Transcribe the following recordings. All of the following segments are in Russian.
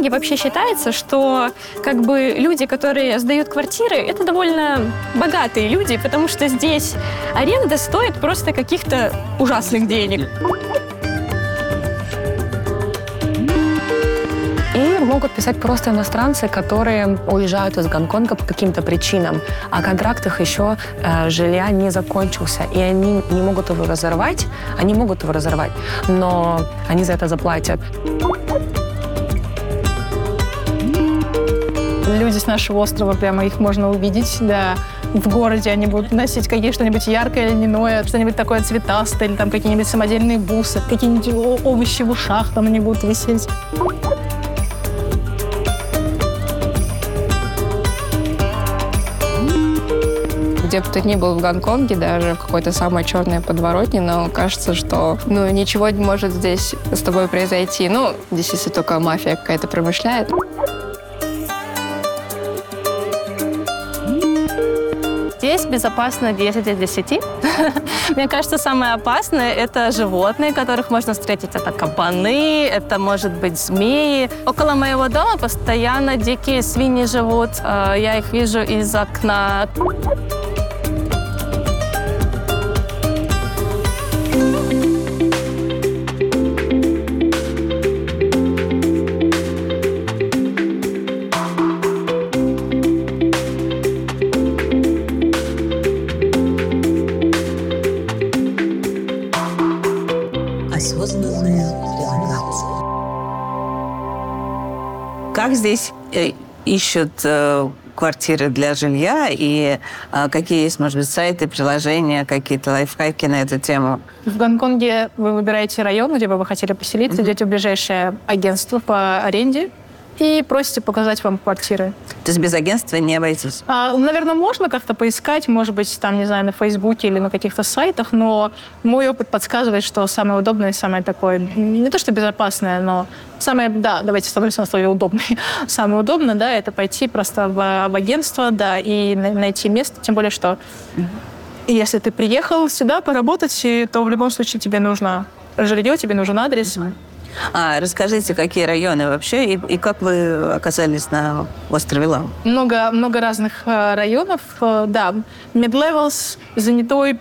Гонконге вообще считается, что как бы люди, которые сдают квартиры, это довольно богатые люди, потому что здесь аренда стоит просто каких-то ужасных денег. И могут писать просто иностранцы, которые уезжают из Гонконга по каким-то причинам, а контракт их еще э, жилья не закончился, и они не могут его разорвать, они могут его разорвать, но они за это заплатят. Люди с нашего острова, прямо их можно увидеть, да, в городе они будут носить какие что-нибудь яркое, льняное, что-нибудь такое цветастое, или там какие-нибудь самодельные бусы, какие-нибудь овощи в ушах там они будут висеть. где бы ты ни был в Гонконге, даже в какой-то самой черной подворотне, но кажется, что ну, ничего не может здесь с тобой произойти. Ну, здесь если только мафия какая-то промышляет. Здесь безопасно 10 из 10. Мне кажется, самое опасное – это животные, которых можно встретить. Это кабаны, это, может быть, змеи. Около моего дома постоянно дикие свиньи живут. Э, Я их вижу из окна. Как здесь э, ищут э, квартиры для жилья и э, какие есть, может быть, сайты, приложения, какие-то лайфхаки на эту тему? В Гонконге вы выбираете район, где бы вы хотели поселиться, идете в ближайшее агентство по аренде и просите показать вам квартиры. То есть без агентства не обойтись? А, наверное, можно как-то поискать, может быть, там, не знаю, на Фейсбуке или на каких-то сайтах, но мой опыт подсказывает, что самое удобное самое такое, не то что безопасное, но самое, да, давайте становимся на слове удобный. Самое удобное, да, это пойти просто в, в агентство, да, и на- найти место, тем более, что если ты приехал сюда поработать, то в любом случае тебе нужно жилье, тебе нужен адрес. А, расскажите, какие районы вообще и, и как вы оказались на острове Лау? Много, много разных э, районов. Э, Да, Mid-Levels, занятой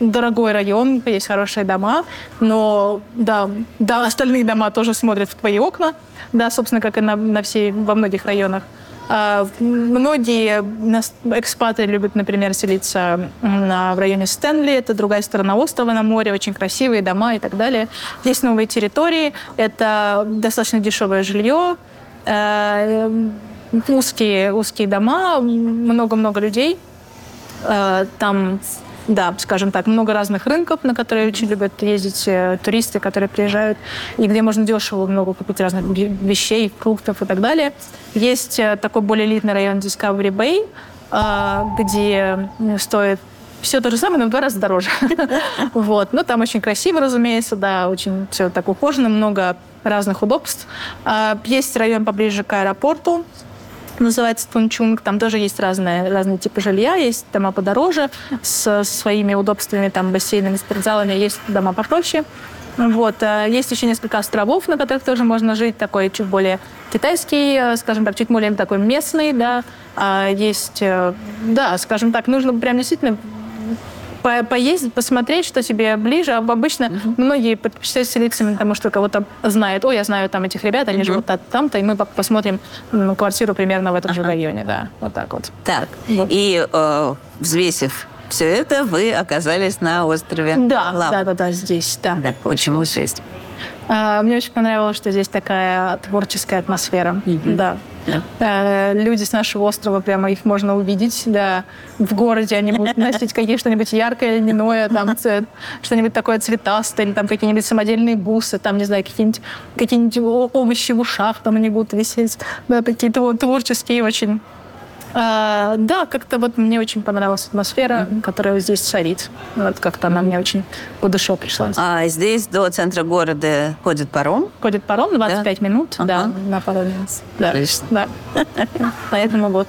дорогой район, есть хорошие дома, но да, да, остальные дома тоже смотрят в твои окна, да, собственно, как и на, на все, во многих районах. А, многие экспаты любят, например, селиться в районе Стэнли, это другая сторона острова на море, очень красивые дома и так далее. Есть новые территории, это достаточно дешевое жилье, э, узкие, узкие дома, много-много людей. Э, Там, да, скажем так, много разных рынков, на которые очень любят ездить э, туристы, которые приезжают, и где можно дешево много купить разных ве- вещей, фруктов и так далее. Есть э, такой более элитный район Discovery Bay, э, где э, стоит все то же самое, но в два раза дороже. Вот. Но там очень красиво, разумеется, да, очень все так ухожено, много разных удобств. А, Есть район поближе к аэропорту, называется Тунчунг. Там тоже есть разные, разные типы жилья. Есть дома подороже с своими удобствами, там бассейнами, спортзалами. Есть дома попроще. Вот. а Есть еще несколько островов, на которых тоже можно жить. Такой чуть более китайский, э, скажем так, чуть более такой местный, да. А Есть, э, да, скажем так, нужно прям действительно по- поездить, посмотреть, что тебе ближе. А Обычно многие предпочитают селиться, именно потому что кого-то знают. О, я знаю там этих ребят, они живут та- там-то, и мы по- посмотрим м, квартиру примерно в этом же районе, да. Вот так вот. Так, и э, взвесив все это, вы оказались на острове Да, Лау. да, да, да, здесь, да. Да, Почему шесть? А, Мне очень понравилось, что здесь такая творческая атмосфера. Да. Да. Э, Люди с нашего острова, прямо их можно увидеть, да. В городе они будут носить какие что-нибудь яркое, льняное, там, ц- что-нибудь такое цветастое, или там какие-нибудь самодельные бусы, там, не знаю, какие-нибудь какие овощи в ушах там они будут висеть. Да, какие-то вот творческие очень А, да, как-то вот мне очень понравилась атмосфера, которая здесь царит. Вот как-то она мне очень по душе пришлась. А здесь до центра города ходит паром. Ходит паром 25 минут, Ага. да, на пароме. Да, Отлично. да. Поэтому вот.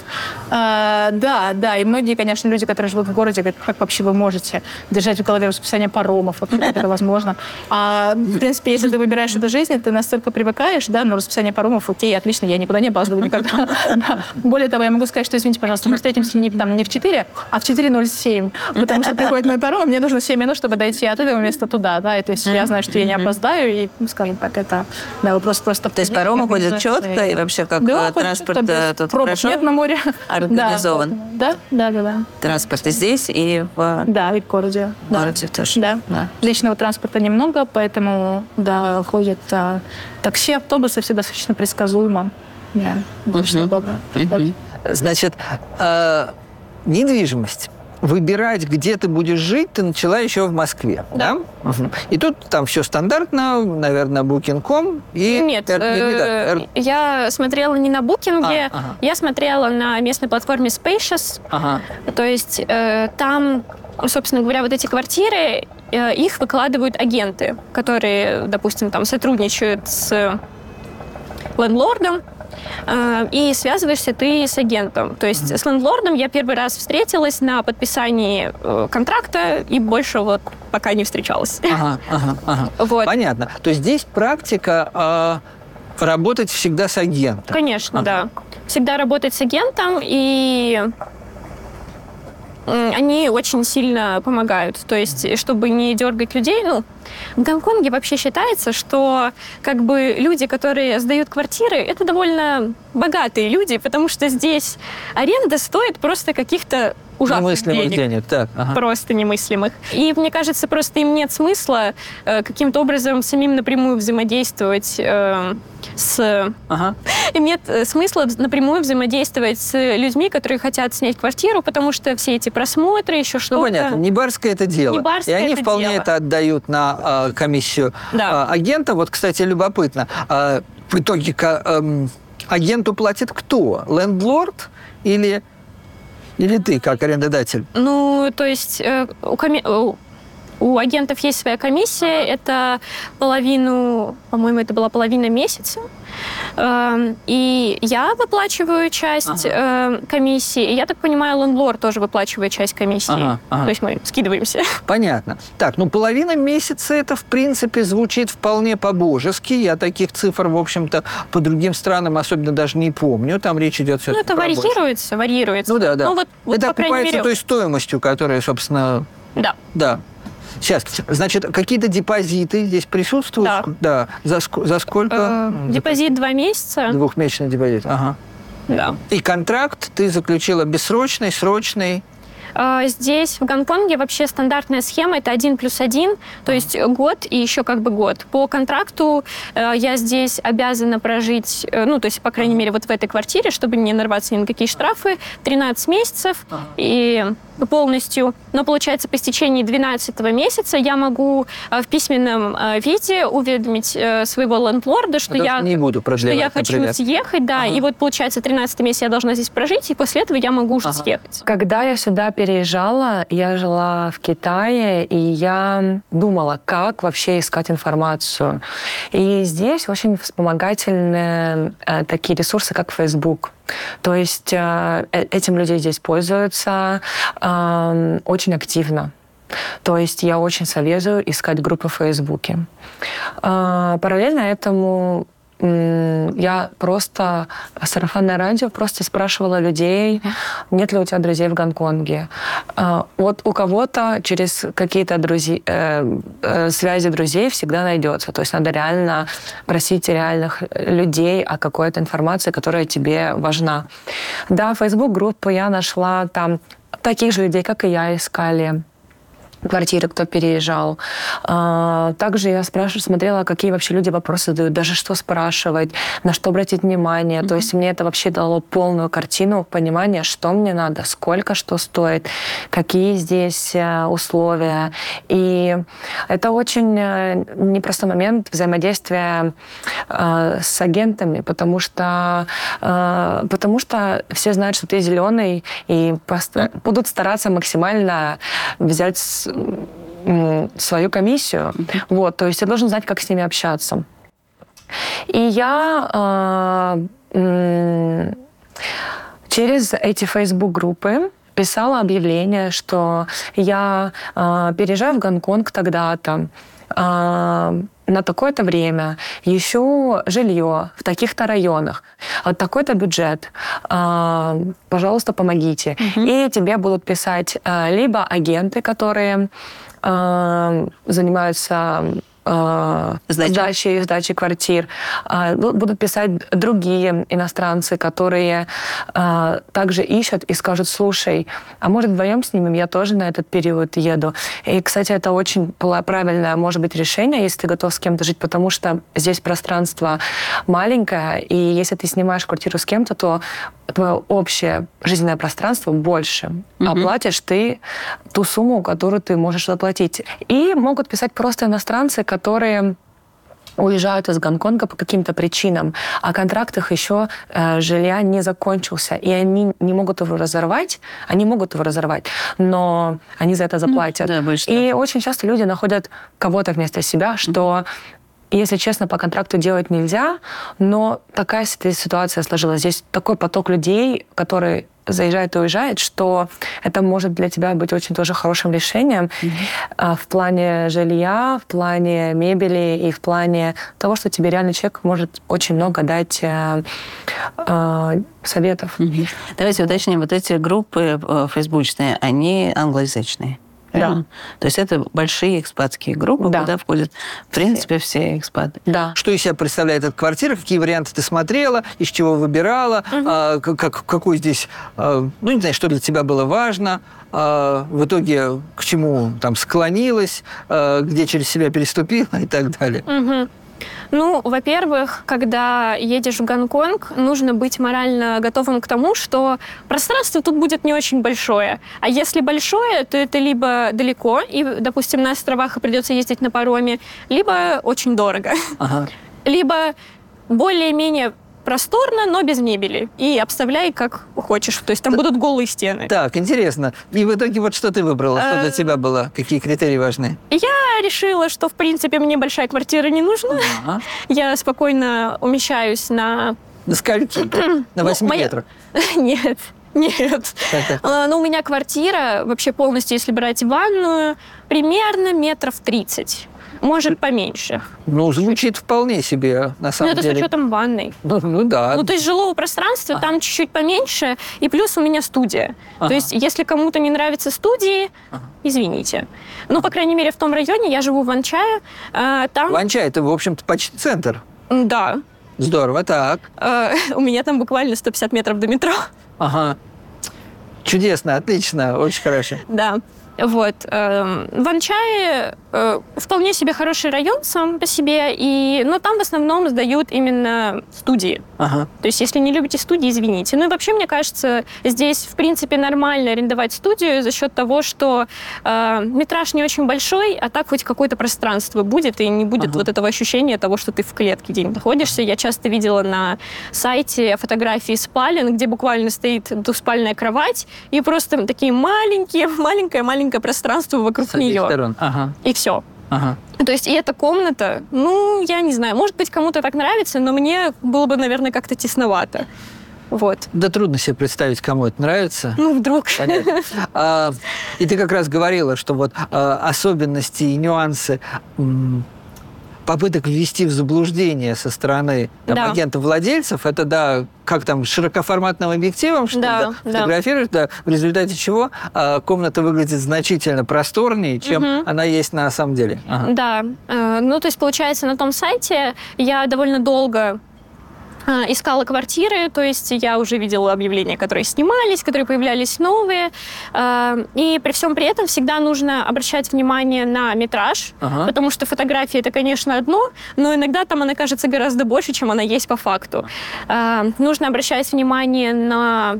А, да, да, и многие, конечно, люди, которые живут в городе, говорят, как вообще вы можете держать в голове расписание паромов, вообще как это возможно. А, в принципе, если ты выбираешь эту жизнь, ты настолько привыкаешь, да, но расписание паромов, окей, отлично, я никуда не опаздываю никогда. Да. Более того, я могу сказать, что, извините, пожалуйста, мы встретимся не, там, не в 4, а в 4.07, потому что приходит мой паром, мне нужно 7 минут, чтобы дойти от этого места туда, да, и то есть я знаю, что я не опоздаю, и, ну, скажем так, это, да, вопрос просто... То есть паромы ходят четко и вообще как Да, э, транспорт э, тут хорошо нет на море. организован. Да, да, да, да. Транспорт и здесь, и в Да, и в городе. Да. городе тоже. Да. Да. Личного транспорта немного, поэтому, да, ходят а, такси, автобусы, все достаточно предсказуемо. Да, достаточно удобно. Значит, э, недвижимость. Выбирать, где ты будешь жить, ты начала еще в Москве, да? Мгм. И тут там все стандартно, наверное, Booking.com и... Нет, Эр- не- не так, э, Эр- я смотрела не на букинге, А, ага. я смотрела на местной платформе Spacious. Ага. То есть э, там, собственно говоря, вот эти квартиры, э, их выкладывают агенты, которые, допустим, там сотрудничают с лендлордом, э, и связываешься ты с агентом. То есть с лендлордом я первый раз встретилась на подписании э, контракта и больше вот пока не встречалась. Ага, ага, ага. Вот. Понятно. То есть здесь практика э, работать всегда с агентом. Конечно, Ага. да. Всегда работать с агентом, и они очень сильно помогают. То есть, чтобы не дергать людей, ну, в Гонконге вообще считается, что как бы люди, которые сдают квартиры, это довольно богатые люди, потому что здесь аренда стоит просто каких-то ужасных Немыслимых денег денег. Так, ага. просто немыслимых. И мне кажется, просто им нет смысла э, каким-то образом самим напрямую взаимодействовать э, с... Ага. Им нет э, смысла напрямую взаимодействовать с людьми, которые хотят снять квартиру, потому что все эти просмотры, еще Ну, что-то... понятно, не барское это дело. Не барское И они это вполне дело. это отдают на э, комиссию Да. э, агента. Вот, кстати, любопытно. э, в итоге эм, агенту платит кто? Лендлорд или, или ты, как арендодатель? Ну, то есть э, у, коми- у- у агентов есть своя комиссия, это половину, по-моему, это была половина месяца. Эм, И я выплачиваю часть э, комиссии, и я так понимаю, лендлорд тоже выплачивает часть комиссии. Ага, ага. То есть мы скидываемся. Понятно. Так, ну половина месяца это, в принципе, звучит вполне по-божески. Я таких цифр, в общем-то, по другим странам особенно даже не помню. Там речь идет все Ну, это варьируется, варьируется. Ну да, да. Ну, вот, вот, это окупается мере, той стоимостью, которая, собственно, да. да. Сейчас, значит, какие-то депозиты здесь присутствуют? Да. Да. За, за сколько? Э, Депозит два месяца. Двухмесячный депозит. Ага. Да. И контракт ты заключила бессрочный, срочный. А, Здесь, в Гонконге, вообще стандартная схема – это один плюс один, то есть год и еще как бы год. По контракту э, я здесь обязана прожить, э, ну, то есть, по крайней мере, вот в этой квартире, чтобы не нарваться ни на какие штрафы, 13 месяцев и полностью. Но, получается, по истечении 12 месяца я могу э, в письменном виде уведомить своего лендлорда, что Потому я не буду что я хочу например. съехать, да, Ага. и вот, получается, 13 месяц я должна здесь прожить, и после этого я могу уже Ага. съехать. Когда я сюда переезжала, я жила в Китае, и я думала, как вообще искать информацию. И здесь очень вспомогательные э, такие ресурсы, как Facebook. То есть э, э, этим люди здесь пользуются э, очень активно. То есть я очень советую искать группы в Фейсбуке. Параллельно этому я просто сарафанное радио просто спрашивала людей, нет ли у тебя друзей в Гонконге. А, Вот у кого-то через какие-то друзья, э, э, связи друзей всегда найдется. То есть надо реально просить реальных людей о какой-то информации, которая тебе важна. Да, Facebook группы я нашла там таких же людей, как и я, искали квартиры, кто переезжал. А, Также я спрашиваю, смотрела, какие вообще люди вопросы задают, даже что спрашивать, на что обратить внимание. То есть мне это вообще дало полную картину понимания, что мне надо, сколько что стоит, какие здесь э, условия. И это очень э, непростой момент взаимодействия э, с агентами, потому что, потому что все знают, что ты зеленый, и будут стараться максимально взять свою комиссию. Вот, то есть ты должен знать, как с ними общаться. И я э, через эти Facebook-группы писала объявление, что я э, переезжаю в Гонконг тогда-то, э, на такое-то время, ищу жилье в таких-то районах, такой-то бюджет, э, пожалуйста, помогите. И тебе будут писать либо агенты, которые занимаются э, Сдачей. сдачей, сдачей квартир. А, бу- Будут писать другие иностранцы, которые а, также ищут и скажут, слушай, а может вдвоем снимем, я тоже на этот период еду. И, кстати, это очень правильное, может быть, решение, если ты готов с кем-то жить, потому что здесь пространство маленькое, и если ты снимаешь квартиру с кем-то, то твое общее жизненное пространство больше. А платишь ты ту сумму, которую ты можешь заплатить. И могут писать просто иностранцы, которые уезжают из Гонконга по каким-то причинам, а контракт их еще э, жилья не закончился, и они не могут его разорвать, они могут его разорвать, но они за это заплатят. да, больше и очень часто люди находят кого-то вместо себя, что если честно, по контракту делать нельзя, но такая сит- ситуация сложилась. Здесь такой поток людей, который заезжает и уезжает, что это может для тебя быть очень тоже хорошим решением а, в плане жилья, в плане мебели и в плане того, что тебе реально человек может очень много дать э, э, советов. Давайте уточним, вот эти группы э, фейсбучные, они англоязычные. Правильно? То есть это большие экспатские группы, Да. куда входят, в принципе, все экспаты. Да. Что из себя представляет эта квартира? Какие варианты ты смотрела? Из чего выбирала? А, как, как- какой здесь, а, ну не знаю, что для тебя было важно? А, в итоге к чему там склонилась? А, где через себя переступила и так далее? Мгм. Ну, во-первых, когда едешь в Гонконг, нужно быть морально готовым к тому, что пространство тут будет не очень большое. А если большое, то это либо далеко, и, допустим, на островах придется ездить на пароме, либо очень дорого. Ага. Либо более-менее просторно, но без мебели. И обставляй как хочешь. То есть там будут голые стены. Так, интересно. И в итоге вот что ты выбрала? Что для Э, тебя было? Какие критерии важны? Я решила, что, в принципе, мне большая квартира не нужна. Ага. Я спокойно умещаюсь на На скольки? На 8 моя- метрах. Нет, нет. А, Ну, у меня квартира, вообще полностью, если брать ванную, примерно метров 30. Может, поменьше. Ну, звучит вполне себе, на самом это с деле. учетом ванной. Ну, ну да. Ну, то есть жилого пространства там чуть-чуть поменьше, и плюс у меня студия. Ага. То есть, если кому-то не нравятся студии, извините. Ну, по крайней мере, в том районе, я живу в Анчае, а, там... Ванча это, в общем-то, почти центр. Да. Здорово, так. А, у меня там буквально 150 метров до метро. Ага. Чудесно, отлично, очень хорошо. Да. Вот. эм, В Анчае э, вполне себе хороший район сам по себе, и, но там в основном сдают именно студии. Ага. То есть, если не любите студии, извините. Ну и вообще, мне кажется, здесь, в принципе, нормально арендовать студию за счет того, что э, метраж не очень большой, а так хоть какое-то пространство будет, и не будет Ага. вот этого ощущения того, что ты в клетке где-нибудь находишься. Я часто видела на сайте фотографии спален, где буквально стоит двухспальная кровать, и просто такие маленькие, маленькое-маленькое пространство вокруг С обеих нее. сторон. Ага. И все. Ага. То есть и эта комната, ну, я не знаю, может быть, кому-то так нравится, но мне было бы, наверное, как-то тесновато. Вот. Да трудно себе представить, кому это нравится. Ну, вдруг. Понятно. А, и ты как раз говорила, что вот а, особенности и нюансы м, попыток ввести в заблуждение со стороны там, Да. агентов-владельцев, это, да, как там, широкоформатным объективом, что Да, да, да. фотографируешь, да, в результате чего а, комната выглядит значительно просторнее, чем Мгм. она есть на самом деле. Ага. Да. Э, Ну, то есть, получается, на том сайте я довольно долго искала квартиры, то есть я уже видела объявления, которые снимались, которые появлялись новые. А, И при всем при этом всегда нужно обращать внимание на метраж, Ага. потому что фотография это, конечно, одно, но иногда там она кажется гораздо больше, чем она есть по факту. А, Нужно обращать внимание на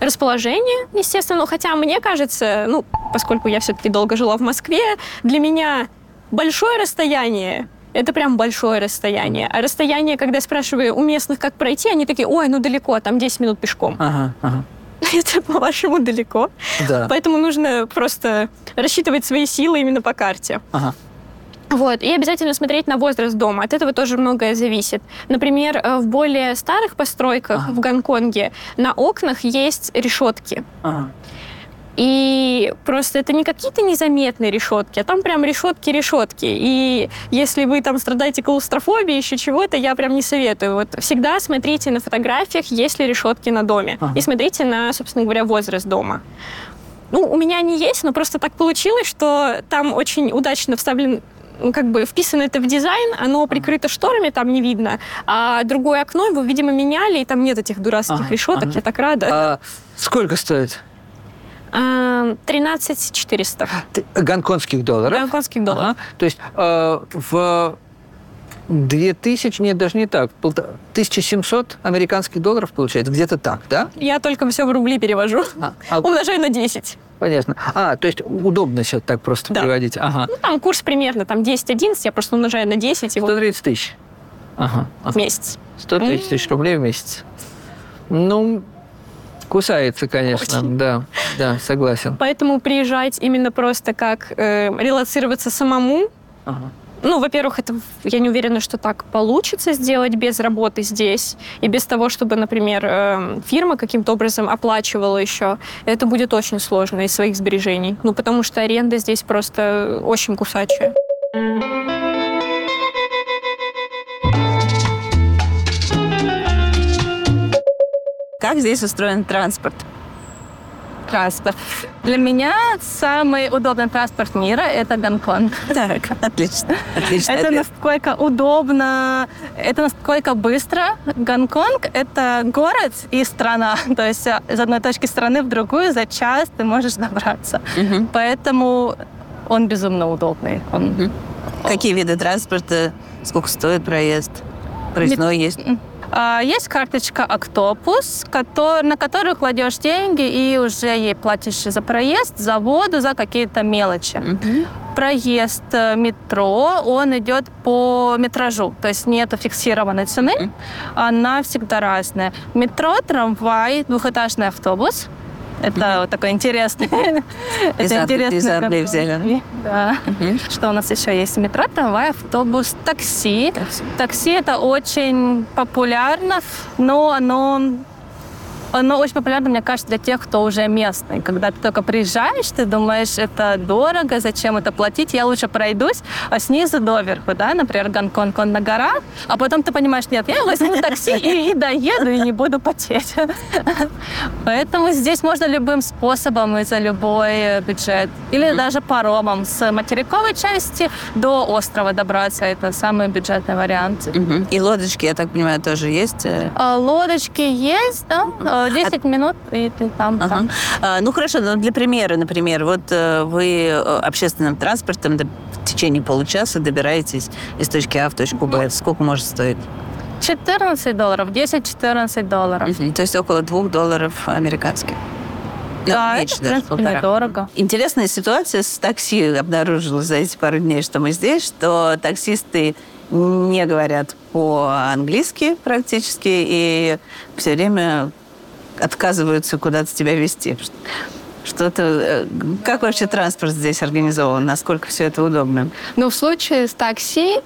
расположение, естественно, хотя мне кажется, ну, поскольку я все-таки долго жила в Москве, для меня большое расстояние это прям большое расстояние. А расстояние, когда спрашиваю у местных, как пройти, они такие, ой, ну далеко, там 10 минут пешком. Ага, ага. Это, по-вашему, далеко. Да. Поэтому нужно просто рассчитывать свои силы именно по карте. Ага. Вот. И обязательно смотреть на возраст дома. От этого тоже многое зависит. Например, э, в более старых постройках Ага. в Гонконге на окнах есть решетки. Ага. И просто это не какие-то незаметные решетки, а там прям решетки-решетки. И если вы там страдаете клаустрофобией, еще чего-то, я прям не советую. Вот всегда смотрите на фотографиях, есть ли решетки на доме. Ага. И смотрите на, собственно говоря, возраст дома. Ну, у меня они есть, но просто так получилось, что там очень удачно вставлен ну, как бы вписано это в дизайн, оно прикрыто шторами, там не видно, а другое окно его, видимо, меняли, и там нет этих дурацких Ага, решеток, ага. я так рада. А сколько стоит? А, 13 400 Т- Гонконгских долларов? гонконгских долларов. Ага. То есть э, в 2000, нет, даже не так, полта- 1700 американских долларов получается, где-то так, да? Я только все в рубли перевожу. А, а, Умножаю на 10. понятно. А, то есть удобно сейчас так просто Да. переводить. Ага. Ну, там курс примерно там 10-11, я просто умножаю на 10 и вот 130 тысяч. Ага. в месяц. 130 тысяч рублей в месяц. Ну, кусается, конечно. Да, да, согласен. Поэтому приезжать именно просто как э, релацироваться самому, Ага. ну, во-первых, это я не уверена, что так получится сделать без работы здесь и без того, чтобы, например, э, фирма каким-то образом оплачивала еще. Это будет очень сложно из своих сбережений. Ну, потому что аренда здесь просто очень кусачая. Как здесь устроен транспорт? Транспорт. Для меня самый удобный транспорт мира – это Гонконг. Так, отлично. Отлично. Это ответ. насколько удобно, это насколько быстро. Гонконг – это город и страна. То есть э, из одной точки страны в другую за час ты можешь добраться. Мгм. Поэтому он безумно удобный. Он Мгм. Какие виды транспорта? Сколько стоит проезд? Проездной есть? А, Есть карточка Octopus, на которую кладешь деньги и уже ей платишь за проезд, за воду, за какие-то мелочи. Мгм. Проезд э, метро, он идет по метражу, то есть нет фиксированной цены, Мгм. она всегда разная. Метро, трамвай, двухэтажный автобус. Это вот такой интересный. Это интересный из взяли. Да. Что у нас еще есть? Метро, трамвай, автобус, такси. Такси это очень популярно, но оно оно очень популярно, мне кажется, для тех, кто уже местный. Когда ты только приезжаешь, ты думаешь, это дорого, зачем это платить, я лучше пройдусь а снизу доверху, да, например, Гонконг, он на горах, а потом ты понимаешь, нет, я возьму такси и, и доеду, и не буду потеть. Поэтому здесь можно любым способом и за любой э, бюджет. Или даже паромом с материковой части до острова добраться. Это самый бюджетный вариант. И лодочки, я так понимаю, тоже есть? э? А, Лодочки есть, да, э, 10 минут, и ты там. Ага. там. А, Ну хорошо, но для примера, например, вот э, вы э, общественным транспортом в течение получаса добираетесь из точки А в точку Б. Сколько может стоить? 14 долларов, 10-14 долларов. То есть около двух долларов американских. Ну, Да, меньше это, в даже, принципе, полтора. недорого. Интересная ситуация с такси обнаружилась за эти пару дней, что мы здесь, что таксисты не говорят по-английски практически и все время отказываются куда-то тебя везти. Что-то... э, Как вообще транспорт здесь организован? Насколько все это удобно? Ну, в случае с такси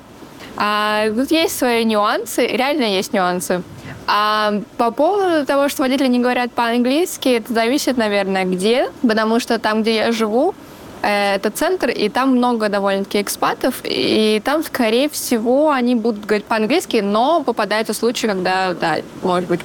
а, тут есть свои нюансы, реально есть нюансы. А по поводу того, что водители не говорят по-английски, это зависит, наверное, где, потому что там, где я живу, э, это центр, и там много довольно-таки экспатов, и там, скорее всего, они будут говорить по-английски, но попадаются случаи, когда, да, может быть,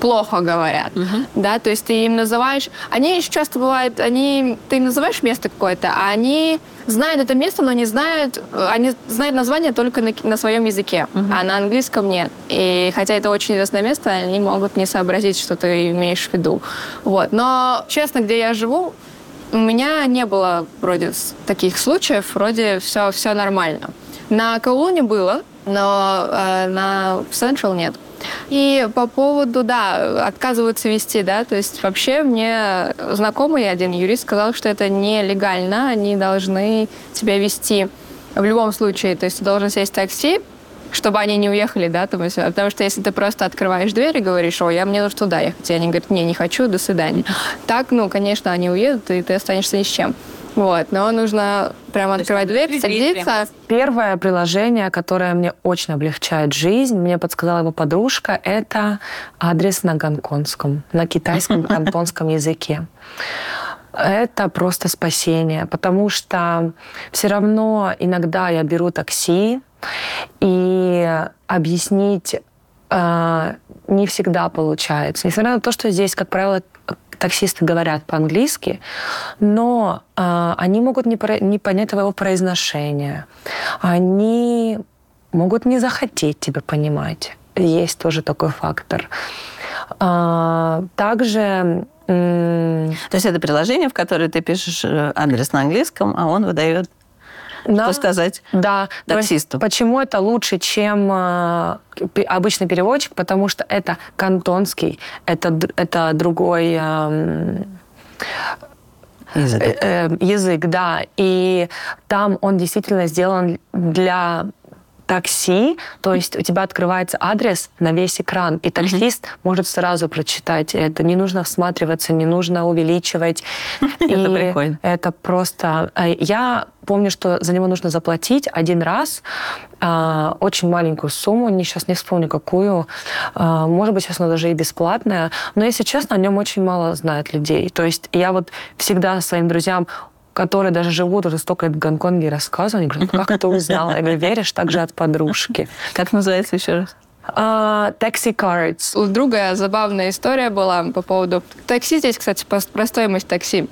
плохо говорят, да, то есть ты им называешь, они еще часто бывают, они, ты им называешь место какое-то, а они знают это место, но не знают, они знают название только на, на своем языке, а на английском нет. И хотя это очень известное место, они могут не сообразить, что ты имеешь в виду. Вот. Но, честно, где я живу, у меня не было вроде таких случаев, вроде все, все нормально. На Каулуне было, но э, на Central нет. И по поводу, да, отказываются вести, да, то есть вообще мне знакомый один юрист сказал, что это нелегально, они должны тебя вести в любом случае, то есть ты должен сесть в такси, чтобы они не уехали, да, там, потому что если ты просто открываешь дверь и говоришь, о, я мне нужно туда ехать, и они говорят, не, не хочу, до свидания. Так, ну, конечно, они уедут, и ты останешься ни с чем. Вот, но нужно прямо открывать дверь, садиться. Первое приложение, которое мне очень облегчает жизнь, мне подсказала его подружка, это адрес на гонконгском, на китайском кантонском языке. Это просто спасение, потому что все равно иногда я беру такси, и объяснить э, не всегда получается. Несмотря на то, что здесь, как правило, таксисты говорят по-английски, но э, они могут не, про- не понять твоего произношения. Они могут не захотеть тебя понимать. Есть тоже такой фактор. А, также То есть это приложение, в которое ты пишешь э, адрес на английском, а он выдает, да, что сказать. Да, таксисту. почему это лучше, чем э, обычный переводчик? Потому что это кантонский, это, это другой эм, Язык. э, э, язык, да. И там он действительно сделан для такси, то есть у тебя открывается адрес на весь экран, и таксист может сразу прочитать это. Не нужно всматриваться, не нужно увеличивать. Это прикольно. Это просто... э, Я помню, что за него нужно заплатить один раз а, очень маленькую сумму, не, сейчас не вспомню какую. А, Может быть, сейчас она даже и бесплатная. Но, если честно, о нем очень мало знает людей. То есть я вот всегда своим друзьям которые даже живут уже столько лет в Гонконге, рассказываю, они говорят, «Ну, как ты узнала? Я говорю, веришь, так же от подружки. Как называется еще раз? А, Taxi cards. У друга забавная история была по поводу такси. Здесь, кстати, по- про стоимость такси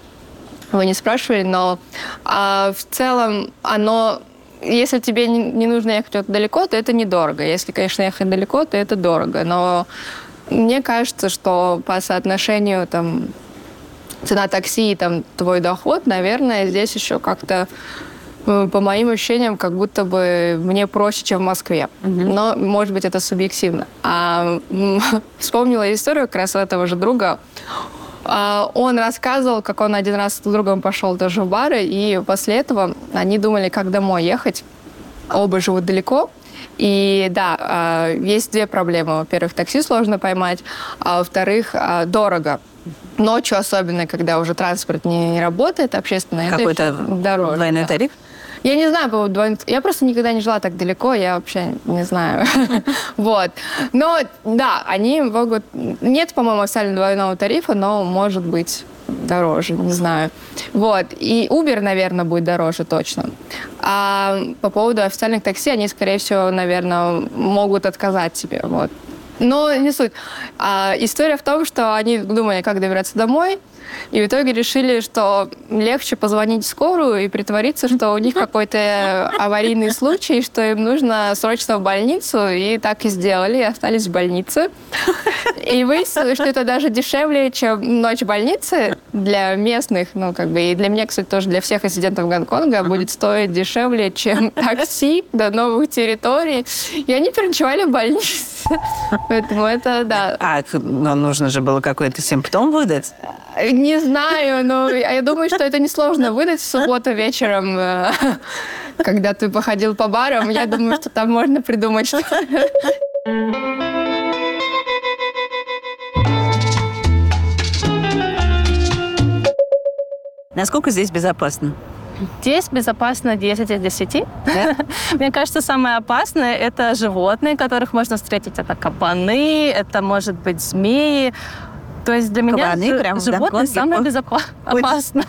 вы не спрашивали, но а, в целом оно если тебе не, не нужно ехать далеко, то это недорого. Если, конечно, ехать далеко, то это дорого. Но мне кажется, что по соотношению там цена такси и там твой доход, наверное, здесь еще как-то э, по моим ощущениям, как будто бы мне проще, чем в Москве. Но, может быть, это субъективно. А, вспомнила историю как раз этого же друга. А, Он рассказывал, как он один раз с другом пошел тоже в бары, и после этого они думали, как домой ехать. Оба живут далеко. И да, а, есть две проблемы. Во-первых, такси сложно поймать, а во-вторых, а, дорого. Ночью особенно, когда уже транспорт не, не работает, общественный, Какой-то дороже. двойной да. тариф? Я не знаю по поводу двойных... Я просто никогда не жила так далеко, я вообще не знаю. вот. Но, да, они могут... Нет, по-моему, официально двойного тарифа, но может быть дороже, не знаю. Вот. И Uber, наверное, будет дороже точно. А по поводу официальных такси, они, скорее всего, наверное, могут отказать тебе. Вот. Но не суть. А, история в том, что они думали, как добираться домой, и в итоге решили, что легче позвонить в скорую и притвориться, что у них какой-то аварийный случай, что им нужно срочно в больницу, и так и сделали, и остались в больнице. И выяснилось, что это даже дешевле, чем ночь в больнице для местных, ну, как бы, и для меня, кстати, тоже для всех резидентов Гонконга будет стоить дешевле, чем такси до новых территорий. И они переночевали в больнице. Поэтому это, да, А, но нужно же было какой-то симптом выдать. Не знаю, но я думаю, что это несложно выдать в субботу вечером, э, когда ты походил по барам. Я думаю, что там можно придумать что Насколько здесь безопасно? Здесь безопасно 10 из 10. Мне кажется, самое опасное – это животные, которых можно встретить. Это кабаны, это, может быть, змеи. То есть для меня Кабаны прям животные Гонконге самое безопасное.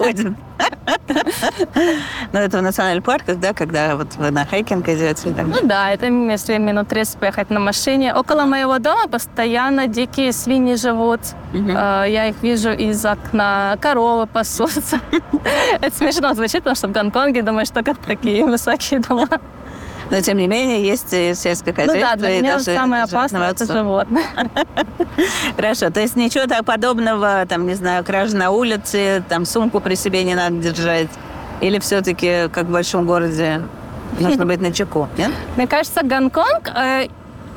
Ну, это в национальных парках, да, когда вот вы на хайкинг идете. Ну да, это если минут 30 поехать на машине. Около моего дома постоянно дикие свиньи живут. Э, Я их вижу из окна. Коровы пасутся. Это смешно звучит, потому что в Гонконге думаешь, только такие высокие дома. Но, тем не менее, есть и сельское Ну хозяйство. да, для меня даже самое опасное это животные. Хорошо, то есть ничего так подобного, там, не знаю, кражи на улице, там, сумку при себе не надо держать? Или все-таки, как в большом городе, нужно быть начеку, нет? Мне кажется, Гонконг э,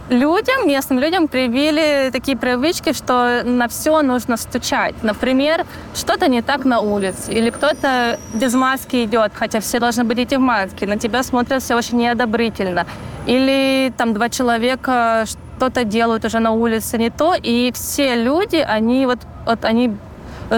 людям, местным людям привили такие привычки, что на все нужно стучать. Например, что-то не так на улице, или кто-то без маски идет, хотя все должны быть идти в маске, на тебя смотрят все очень неодобрительно. Или там два человека что-то делают уже на улице не то, и все люди, они вот, вот они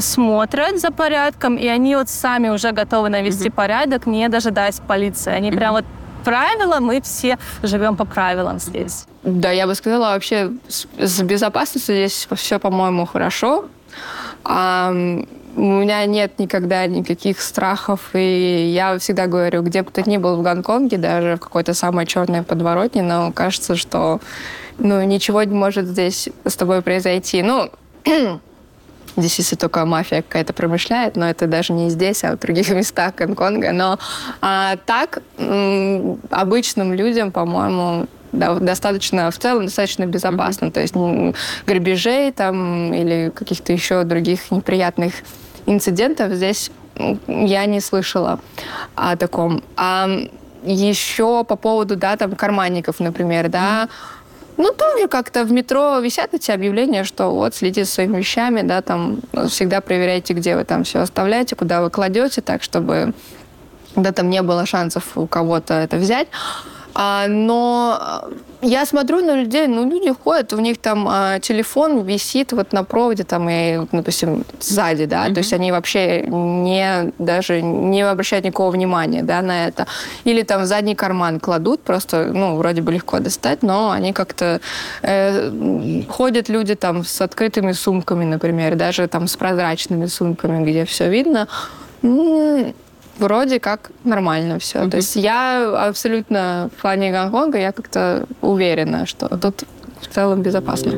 смотрят за порядком, и они вот сами уже готовы навести порядок, не дожидаясь полиции. Они прям вот правила, мы все живем по правилам здесь. Да, я бы сказала, вообще с, безопасностью здесь все, по-моему, хорошо. А, у меня нет никогда никаких страхов, и я всегда говорю, где бы ты ни был в Гонконге, даже в какой-то самой черной подворотне, но кажется, что ну, ничего не может здесь с тобой произойти. Ну, Здесь, если только мафия какая-то промышляет, но это даже не здесь, а в других местах Гонконга. Но а, так обычным людям, по-моему, достаточно, в целом достаточно безопасно. То есть грабежей там или каких-то еще других неприятных инцидентов здесь я не слышала о таком. А еще по поводу, да, там, карманников, например, да, ну, тоже как-то в метро висят эти объявления, что вот, следите за своими вещами, да, там, всегда проверяйте, где вы там все оставляете, куда вы кладете, так, чтобы, да, там не было шансов у кого-то это взять. А, но я смотрю на людей, ну, люди ходят, у них там а, телефон висит вот на проводе, там, и, допустим, сзади, да, то есть они вообще не, даже не обращают никакого внимания, да, на это. Или там в задний карман кладут, просто, ну, вроде бы легко достать, но они как-то э, ходят люди там с открытыми сумками, например, даже там с прозрачными сумками, где все видно. Вроде как нормально все. То есть я абсолютно в плане Гонконга, я как-то уверена, что тут в целом безопасно.